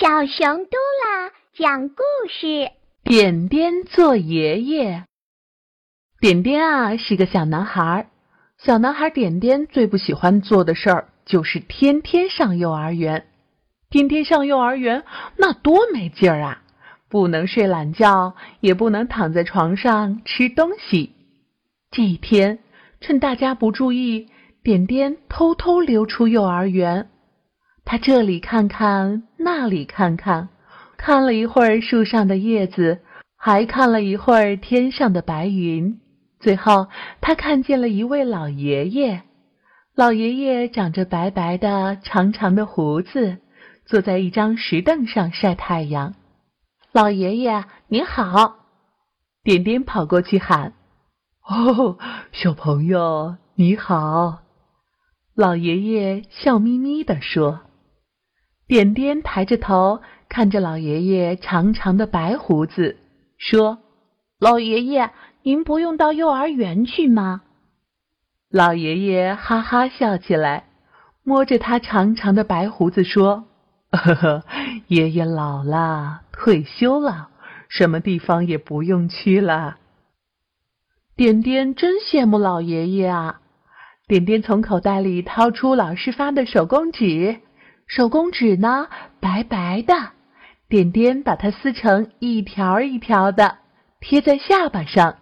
小熊嘟啦讲故事：点点做爷爷。点点啊是个小男孩，小男孩点点最不喜欢做的事儿就是天天上幼儿园。天天上幼儿园那多没劲儿啊！不能睡懒觉，也不能躺在床上吃东西。这一天，趁大家不注意，点点偷偷溜出幼儿园。他这里看看，那里看看，看了一会儿树上的叶子，还看了一会儿天上的白云。最后，他看见了一位老爷爷。老爷爷长着白白的、长长的胡子，坐在一张石凳上晒太阳。老爷爷您好，点点跑过去喊：“哦，小朋友你好。”老爷爷笑眯眯地说。点点抬着头看着老爷爷长长的白胡子，说：“老爷爷，您不用到幼儿园去吗？”老爷爷哈哈笑起来，摸着他长长的白胡子说：“呵呵，爷爷老了，退休了，什么地方也不用去了。”点点真羡慕老爷爷啊！点点从口袋里掏出老师发的手工纸。手工纸呢，白白的，点点把它撕成一条一条的，贴在下巴上。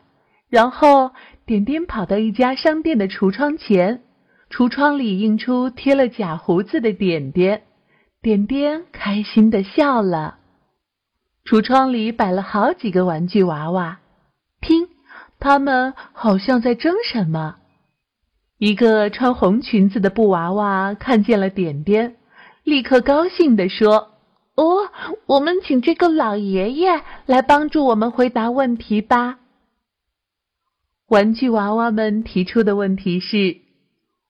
然后点点跑到一家商店的橱窗前，橱窗里映出贴了假胡子的点点，点点开心的笑了。橱窗里摆了好几个玩具娃娃，听，他们好像在争什么。一个穿红裙子的布娃娃看见了点点。立刻高兴地说：“哦，我们请这个老爷爷来帮助我们回答问题吧。”玩具娃娃们提出的问题是：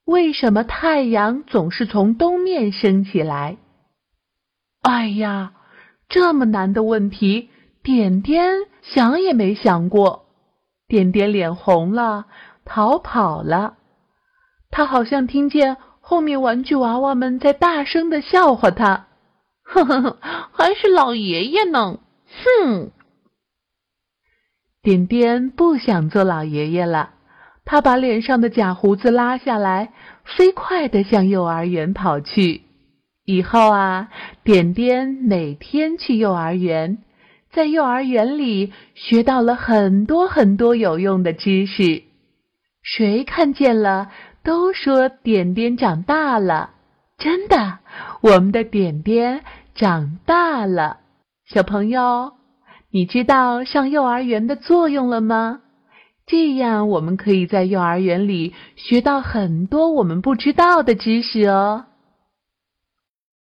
为什么太阳总是从东面升起来？哎呀，这么难的问题，点点想也没想过。点点脸红了，逃跑了。他好像听见。后面玩具娃娃们在大声的笑话他，呵呵呵，还是老爷爷呢，哼！点点不想做老爷爷了，他把脸上的假胡子拉下来，飞快的向幼儿园跑去。以后啊，点点每天去幼儿园，在幼儿园里学到了很多很多有用的知识。谁看见了？都说点点长大了，真的，我们的点点长大了。小朋友，你知道上幼儿园的作用了吗？这样我们可以在幼儿园里学到很多我们不知道的知识哦。